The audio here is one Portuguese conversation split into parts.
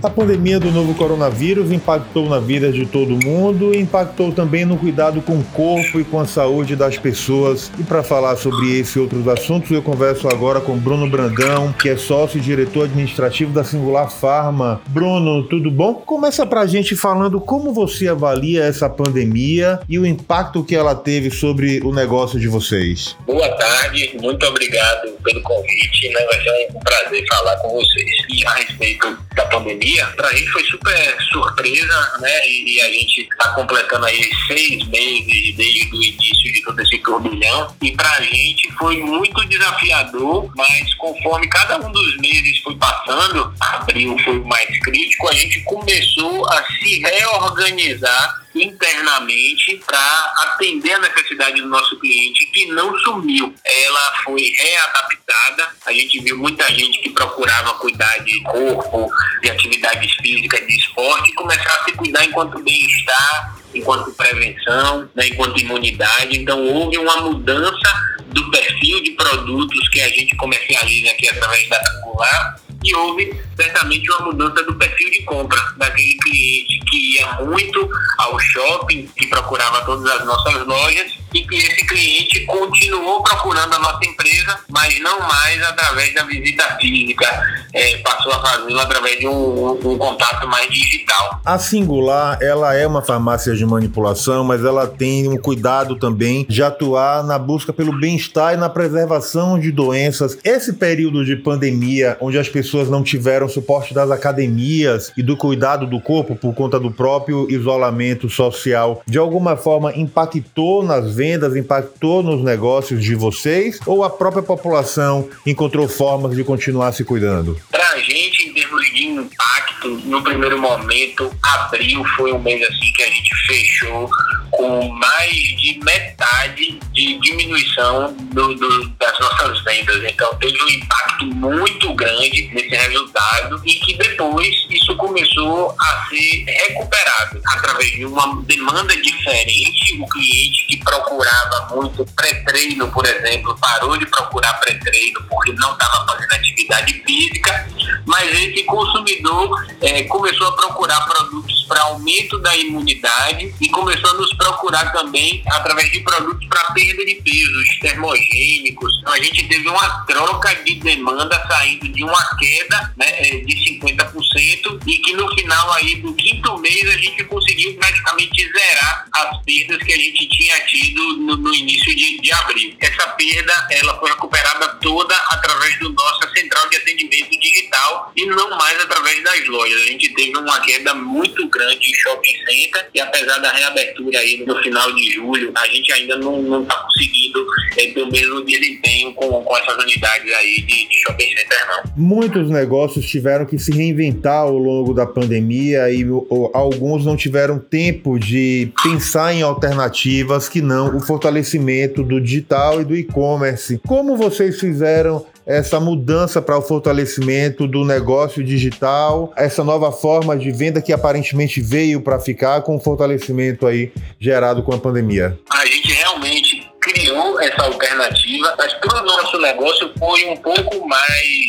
A pandemia do novo coronavírus impactou na vida de todo mundo e impactou também no cuidado com o corpo e com a saúde das pessoas. E para falar sobre esse e outros assuntos, eu converso agora com Bruno Brandão, que é sócio e diretor administrativo da Singular Pharma. Bruno, tudo bom? Começa para a gente falando como você avalia essa pandemia e o impacto que ela teve sobre o negócio de vocês. Boa tarde, muito obrigado pelo convite. Né? Vai ser um prazer falar com vocês. E a respeito da pandemia, para gente foi super surpresa, né? E, e a gente está completando aí seis meses desde o início de todo esse turbilhão. E para a gente foi muito desafiador, mas conforme cada um dos meses foi passando, abril foi o mais crítico, a gente começou a se reorganizar internamente para atender a necessidade do nosso cliente que não sumiu. Ela foi readaptada. A gente viu muita gente que procurava cuidar de corpo, de atividades físicas, de esporte, e começar a se cuidar enquanto bem-estar, enquanto prevenção, né, enquanto imunidade. Então houve uma mudança do perfil de produtos que a gente comercializa aqui através da Angular e houve certamente uma mudança do perfil de compra daquele cliente que ia muito ao shopping, que procurava todas as nossas lojas e que esse cliente continuou procurando a nossa empresa, mas não mais através da visita física, é, passou a fazê-lo através de um, um, contato mais digital. A Singular, ela é uma farmácia de manipulação, mas ela tem um cuidado também de atuar na busca pelo bem-estar e na preservação de doenças. Esse período de pandemia, onde as pessoas não tiveram suporte das academias e do cuidado do corpo por conta do próprio isolamento social, de alguma forma impactou nas vendas, impactou nos negócios de vocês ou a própria população encontrou formas de continuar se cuidando? Para a gente, em termos de impacto, no primeiro momento, abril foi um mês assim que a gente fechou com mais de metade de diminuição do, do, nossas vendas. Então teve um impacto muito grande nesse resultado e que depois isso começou a ser recuperado através de uma demanda diferente. O cliente que procurava muito pré-treino, por exemplo, parou de procurar pré-treino porque não estava fazendo atividade física, mas esse consumidor é, começou a procurar produtos para aumento da imunidade e começou a nos procurar também através de produtos para perda de pesos termogênicos. Então a gente teve uma troca de demanda saindo de uma queda né, é, de 50% e que no final aí do quinto mês a gente conseguiu praticamente zerar as perdas que a gente tinha tido no, no início de, de abril. Essa perda ela foi recuperada toda através do nossa central de atendimento digital e não mais através das lojas. A gente teve uma queda muito grande em shopping center e apesar da reabertura aí no final de julho, a gente ainda não está conseguindo é, ter o mesmo desempenho com, com essas unidades aí de, de shopping center, não. Muitos negócios tiveram que se reinventar ao longo da pandemia e ou, alguns não tiveram tempo de pensar em alternativas que não o fortalecimento do digital e do e-commerce. Como vocês fizeram essa mudança para o fortalecimento do negócio digital, essa nova forma de venda que aparentemente veio para ficar com o fortalecimento aí gerado com a pandemia? A gente realmente criou essa alternativa, mas para o nosso negócio foi um pouco mais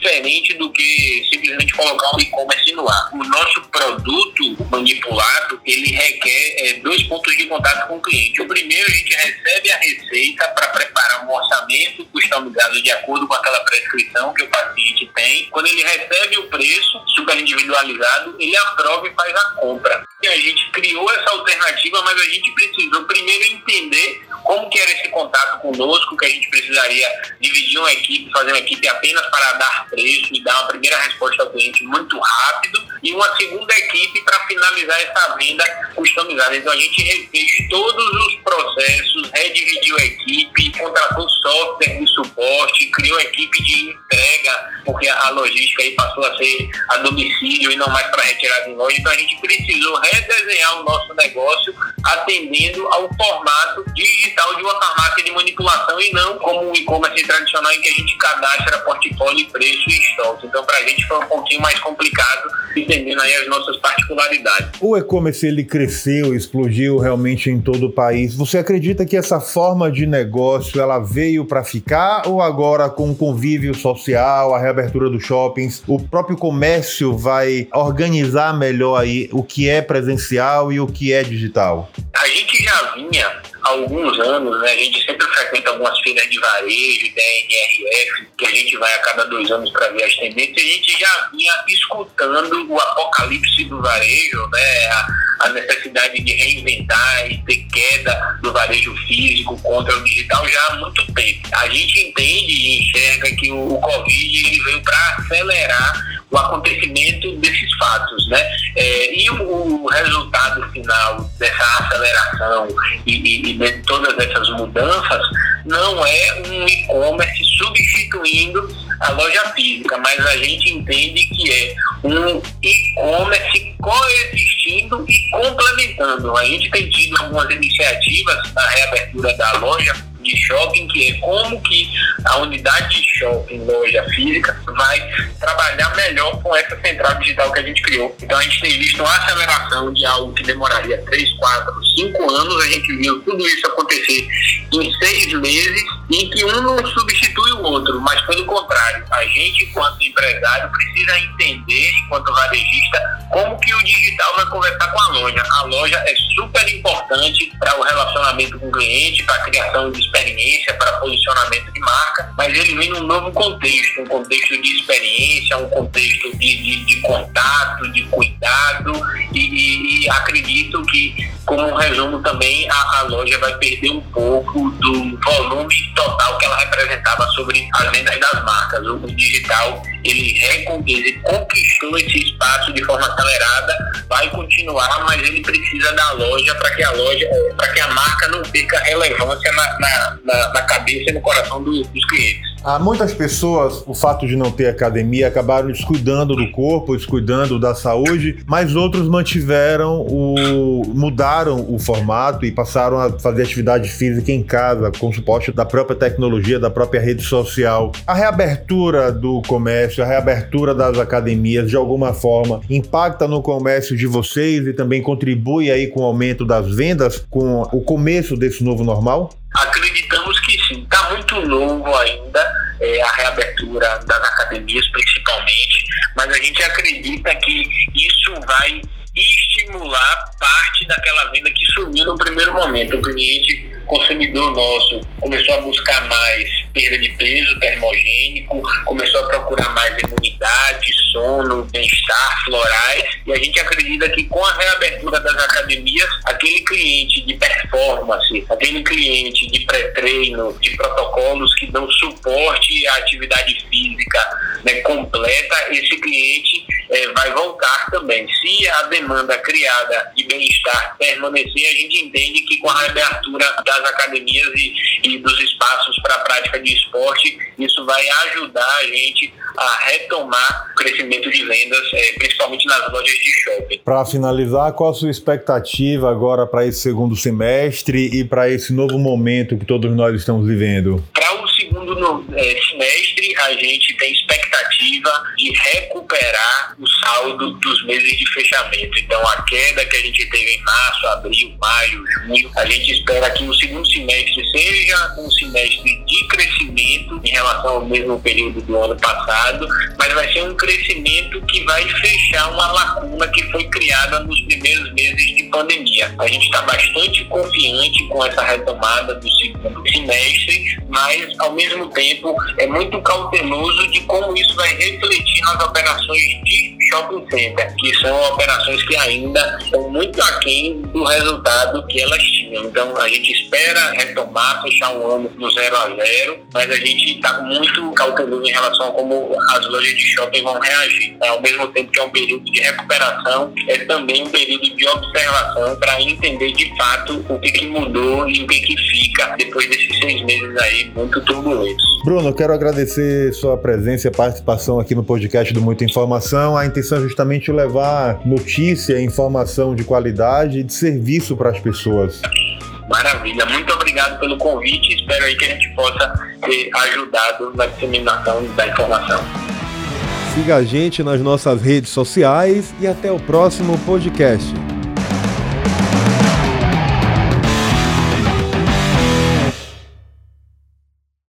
diferente do que simplesmente colocar um e-commerce no ar. O nosso produto manipulado, ele requer é, dois pontos de contato com o cliente. O primeiro, a gente recebe a receita para preparar um orçamento customizado de acordo com aquela prescrição que o paciente tem. Quando ele recebe o preço super individualizado, ele aprova e faz a compra. E a gente criou essa alternativa, mas a gente precisou primeiro entender como que era esse contato conosco, que a gente precisaria dividir uma equipe, fazer uma equipe apenas para dar preço e dar uma primeira resposta ao cliente muito rápido e uma segunda equipe para finalizar essa venda customizada. Então a gente refez todos os processos, redividiu a equipe, contratou software de suporte, criou a equipe de entrega, porque a logística aí passou a ser a domicílio e não mais para retirada em loja. Então a gente precisou redesenhar o nosso negócio atendendo ao formato digital de uma farmácia de manipulação e não e-commerce tradicional em que a gente cadastra portfólio, preço e estoque. Então, para a gente foi um pouquinho mais complicado entendendo aí as nossas particularidades. O e-commerce ele cresceu, explodiu realmente em todo o país. Você acredita que essa forma de negócio ela veio para ficar ou agora com o convívio social, a reabertura dos shoppings, o próprio comércio vai organizar melhor aí o que é presencial e o que é digital? A gente já vinha alguns anos, né, a gente sempre frequenta algumas feiras de varejo, da NRF, que a gente vai a cada dois anos para ver as tendências, a gente já vinha escutando o apocalipse do varejo, né, a, a necessidade de reinventar e ter queda do varejo físico contra o digital já há muito tempo. A gente entende e enxerga que o, o Covid ele veio para acelerar o acontecimento desses fatos, né? É, e o, o, resultado final dessa aceleração e, e, e de todas essas mudanças não é um e-commerce substituindo a loja física, mas a gente entende que é um e-commerce coexistindo e complementando. A gente tem tido algumas iniciativas na reabertura da loja de shopping, que é como que a unidade de shopping, loja física, vai trabalhar melhor com essa central digital que a gente criou. Então a gente tem visto uma aceleração de algo que demoraria 3, 4, 5 anos, a gente viu tudo isso acontecer em seis meses, em que um não substitui o outro, mas pelo contrário, a gente, enquanto empresário, precisa entender, enquanto varejista, como que o digital vai conversar com a loja. A loja é super importante para o relacionamento com o cliente, para a criação de experiência, para posicionamento de marca, mas ele vem num novo contexto, um contexto de experiência, um contexto de, de, de contato, de cuidado, e, e, e, acredito que, como um resumo também, a, a loja vai perder um pouco do volume total que ela representava sobre as vendas das marcas. O digital, ele, ele conquistou esse espaço de forma acelerada, vai continuar, mas ele precisa da loja para que a loja, para que a marca não perca relevância na, na na, na, cabeça e no coração do, dos clientes. Há muitas pessoas, o fato de não ter academia, acabaram descuidando do corpo, descuidando da saúde, mas outros mantiveram o. mudaram o formato e passaram a fazer atividade física em casa, com suporte da própria tecnologia, da própria rede social. A reabertura do comércio, a reabertura das academias, de alguma forma, impacta no comércio de vocês e também contribui aí com o aumento das vendas, com o começo desse novo normal? Está muito novo ainda é, a reabertura das academias, principalmente, mas a gente acredita que isso vai estimular parte daquela venda que sumiu no primeiro momento. O cliente consumidor nosso começou a buscar mais perda de peso termogênico, começou a procurar mais imunidade, sono, bem-estar, florais, e a gente acredita que com a reabertura das academias, aquele cliente de performance, aquele cliente de pré-treino, de protocolos que dão suporte à atividade física né, completa, esse cliente é, vai voltar também. Se a demanda criada de bem-estar permanecer, a gente entende que com a reabertura das academias e, e dos espaços para a prática de esporte, isso vai ajudar a gente a retomar o crescimento de vendas, é, principalmente nas lojas de shopping. Para finalizar, qual a sua expectativa agora para esse segundo semestre e para esse novo momento que todos nós estamos vivendo? Para o segundo é, semestre, a gente tem expectativa de recuperar o saldo dos meses de fechamento. Então, a queda que a gente teve em março, abril, maio, junho, a gente espera que o segundo semestre seja um semestre de crescimento em relação ao mesmo período do ano passado, mas vai ser um crescimento que vai fechar uma lacuna que foi criada nos primeiros meses de pandemia. A gente está bastante confiante com essa retomada do segundo semestre, mas ao mesmo tempo é muito cauteloso de como isso vai refletir nas operações de shopping center, que são operações que ainda estão muito aquém do resultado que elas tinham. Então a gente espera retomar, fechar um ano no zero a zero, mas a gente está muito cauteloso em relação a como as lojas de shopping vão reagir. Ao mesmo tempo que é um período de recuperação, é também um período de observação para entender de fato o que, que mudou e o que, que fica depois desses seis meses aí muito turbulentos. Bruno, quero agradecer sua presença e participação aqui no podcast do Muita Informação. A intenção é justamente levar notícia, informação de qualidade e de serviço para as pessoas. Maravilha, muito obrigado pelo convite. Espero aí que a gente possa ter ajudado na disseminação da informação. Siga a gente nas nossas redes sociais e até o próximo podcast.